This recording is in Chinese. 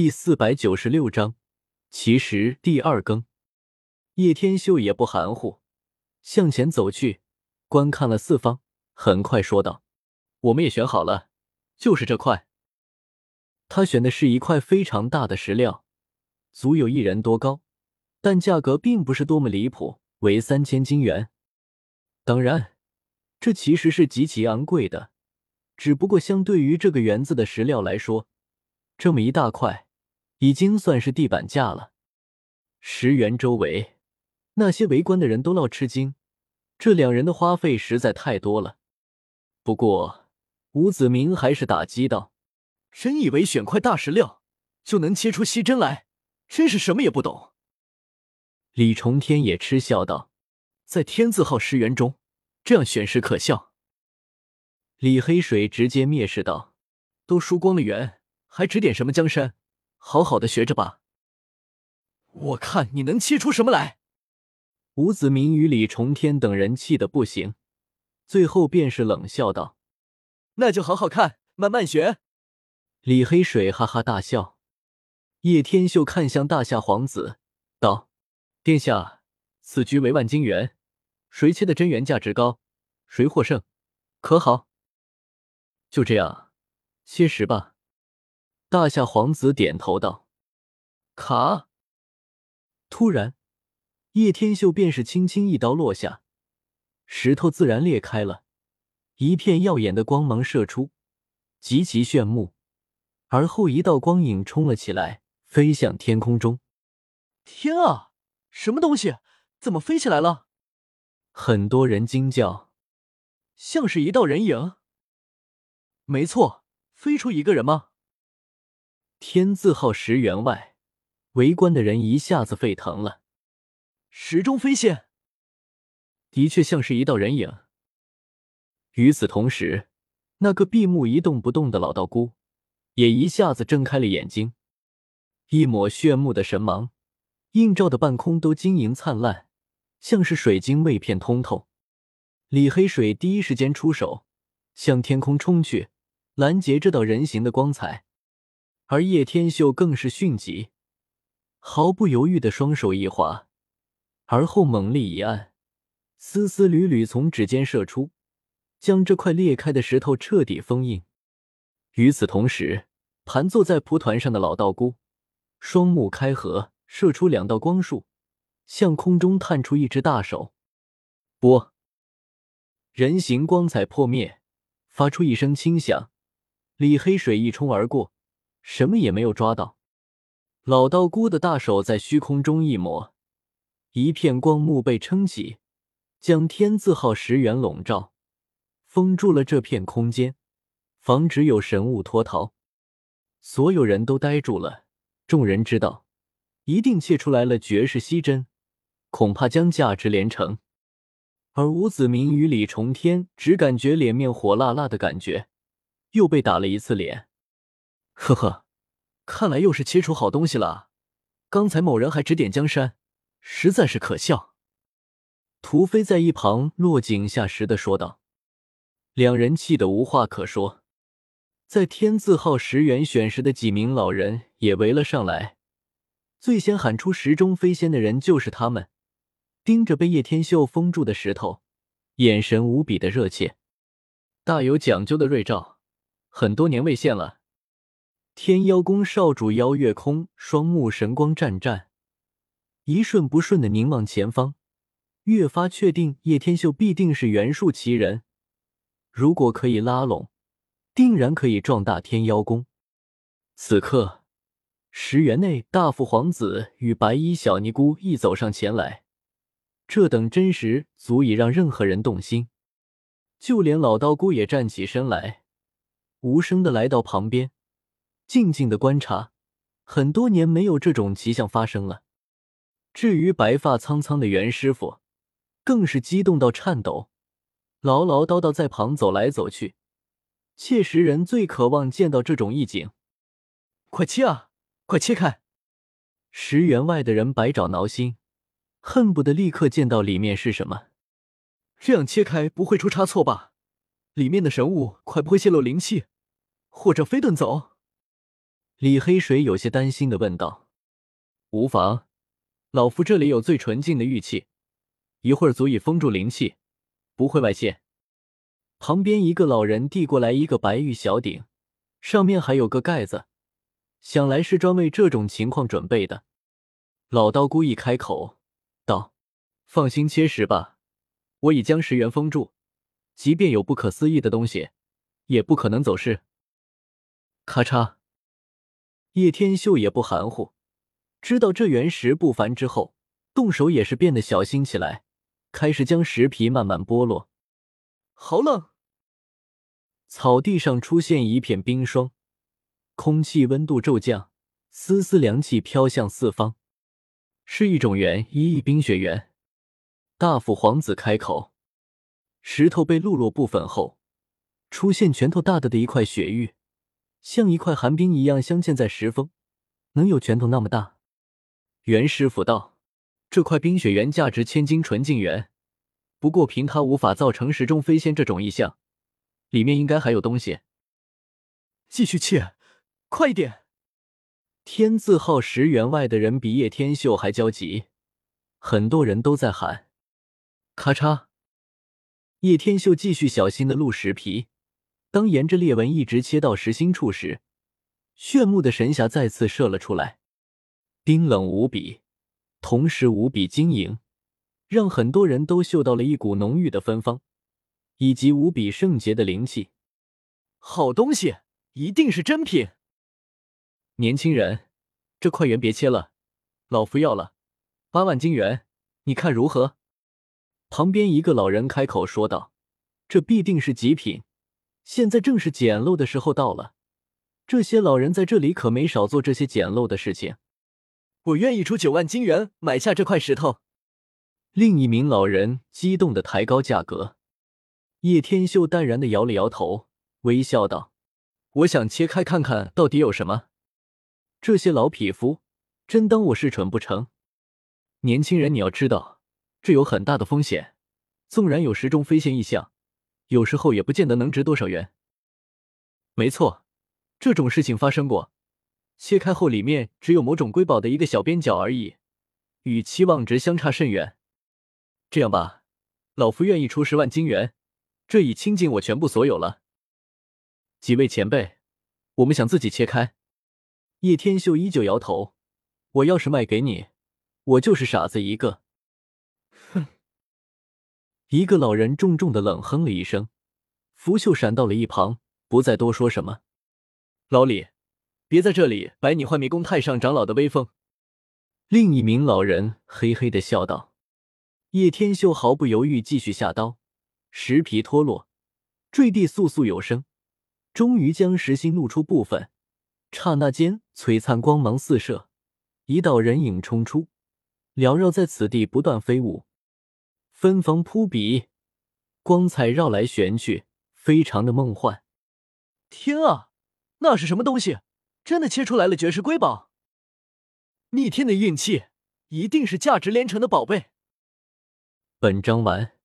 第四百九十六章，其实第二更。叶天秀也不含糊，向前走去，观看了四方，很快说道：“我们也选好了，就是这块。”他选的是一块非常大的石料，足有一人多高，但价格并不是多么离谱，为三千金元。当然，这其实是极其昂贵的，只不过相对于这个园子的石料来说，这么一大块，已经算是地板价了。石园周围。那些围观的人都闹吃惊，这两人的花费实在太多了。不过吴子明还是打击道：“真以为选块大石料就能切出稀针来？真是什么也不懂。”李重天也嗤笑道：“在天字号石园中，这样选石可笑。”李黑水直接蔑视道：“都输光了元，还指点什么江山？好好的学着吧。我看你能切出什么来。”吴子明与李重天等人气得不行，最后便是冷笑道：“那就好好看，慢慢学。”李黑水哈哈大笑。叶天秀看向大夏皇子，道：“殿下，此局为万金元，谁切的真元价值高，谁获胜，可好？”就这样，切石吧。大夏皇子点头道：“卡。”突然。叶天秀便是轻轻一刀落下，石头自然裂开了，一片耀眼的光芒射出，极其炫目。而后一道光影冲了起来，飞向天空中。天啊，什么东西？怎么飞起来了？很多人惊叫，像是一道人影。没错，飞出一个人吗？天字号石员外，围观的人一下子沸腾了。石中飞现，的确像是一道人影。与此同时，那个闭目一动不动的老道姑也一下子睁开了眼睛，一抹炫目的神芒映照的半空都晶莹灿烂，像是水晶未片通透。李黑水第一时间出手，向天空冲去，拦截这道人形的光彩。而叶天秀更是迅疾，毫不犹豫的双手一划。而后猛力一按，丝丝缕缕从指尖射出，将这块裂开的石头彻底封印。与此同时，盘坐在蒲团上的老道姑双目开合，射出两道光束，向空中探出一只大手。啵！人形光彩破灭，发出一声轻响。李黑水一冲而过，什么也没有抓到。老道姑的大手在虚空中一抹。一片光幕被撑起，将天字号石原笼罩，封住了这片空间，防止有神物脱逃。所有人都呆住了。众人知道，一定切出来了绝世稀针，恐怕将价值连城。而吴子明与李重天只感觉脸面火辣辣的感觉，又被打了一次脸。呵呵，看来又是切出好东西了。刚才某人还指点江山。实在是可笑。屠飞在一旁落井下石的说道，两人气得无话可说。在天字号石原选石的几名老人也围了上来，最先喊出“石中飞仙”的人就是他们，盯着被叶天秀封住的石头，眼神无比的热切。大有讲究的瑞兆，很多年未现了。天妖宫少主妖月空双目神光湛湛。一瞬不瞬的凝望前方，越发确定叶天秀必定是元术奇人。如果可以拉拢，定然可以壮大天妖宫。此刻，石园内大父皇子与白衣小尼姑一走上前来，这等真实足以让任何人动心。就连老道姑也站起身来，无声的来到旁边，静静的观察。很多年没有这种奇象发生了。至于白发苍苍的袁师傅，更是激动到颤抖，唠唠叨叨在旁走来走去。切实人最渴望见到这种意境，快切啊，快切开！石园外的人百爪挠心，恨不得立刻见到里面是什么。这样切开不会出差错吧？里面的神物快不会泄露灵气，或者飞遁走？李黑水有些担心的问道：“无妨，老夫这里有最纯净的玉器，一会儿足以封住灵气，不会外泄。”旁边一个老人递过来一个白玉小鼎，上面还有个盖子，想来是专为这种情况准备的。老道姑一开口道：“放心切食吧，我已将石原封住，即便有不可思议的东西，也不可能走失。”咔嚓，叶天秀也不含糊，知道这原石不凡之后，动手也是变得小心起来，开始将石皮慢慢剥落。好冷！草地上出现一片冰霜，空气温度骤降，丝丝凉气飘向四方，是一种原一亿冰雪元。大父皇子开口，石头被露落部分后，出现拳头大的的一块雪玉，像一块寒冰一样镶嵌在石峰，能有拳头那么大。袁师傅道：“这块冰雪原价值千金纯净元。”不过，凭他无法造成石中飞仙这种异象，里面应该还有东西。继续切，快一点！天字号石员外的人比叶天秀还焦急，很多人都在喊。咔嚓！叶天秀继续小心的录石皮，当沿着裂纹一直切到石心处时，炫目的神霞再次射了出来，冰冷无比，同时无比晶莹。让很多人都嗅到了一股浓郁的芬芳，以及无比圣洁的灵气。好东西，一定是真品。年轻人，这块元别切了，老夫要了八万金元，你看如何？旁边一个老人开口说道：“这必定是极品，现在正是捡漏的时候到了。这些老人在这里可没少做这些捡漏的事情。我愿意出九万金元买下这块石头。”另一名老人激动的抬高价格，叶天秀淡然的摇了摇头，微笑道：“我想切开看看到底有什么。这些老匹夫真当我是蠢不成？年轻人，你要知道，这有很大的风险。纵然有石中飞仙异象，有时候也不见得能值多少元。没错，这种事情发生过。切开后里面只有某种瑰宝的一个小边角而已，与期望值相差甚远。”这样吧，老夫愿意出十万金元，这已倾尽我全部所有了。几位前辈，我们想自己切开。叶天秀依旧摇头，我要是卖给你，我就是傻子一个。一个老人重重的冷哼了一声，拂袖闪到了一旁，不再多说什么。老李，别在这里摆你幻迷宫太上长老的威风。另一名老人嘿嘿的笑道。叶天秀毫不犹豫，继续下刀，石皮脱落，坠地簌簌有声，终于将石心露出部分。刹那间，璀璨光芒四射，一道人影冲出，缭绕在此地，不断飞舞，芬芳扑鼻，光彩绕来旋去，非常的梦幻。天啊，那是什么东西？真的切出来了绝世瑰宝！逆天的运气，一定是价值连城的宝贝。本章完。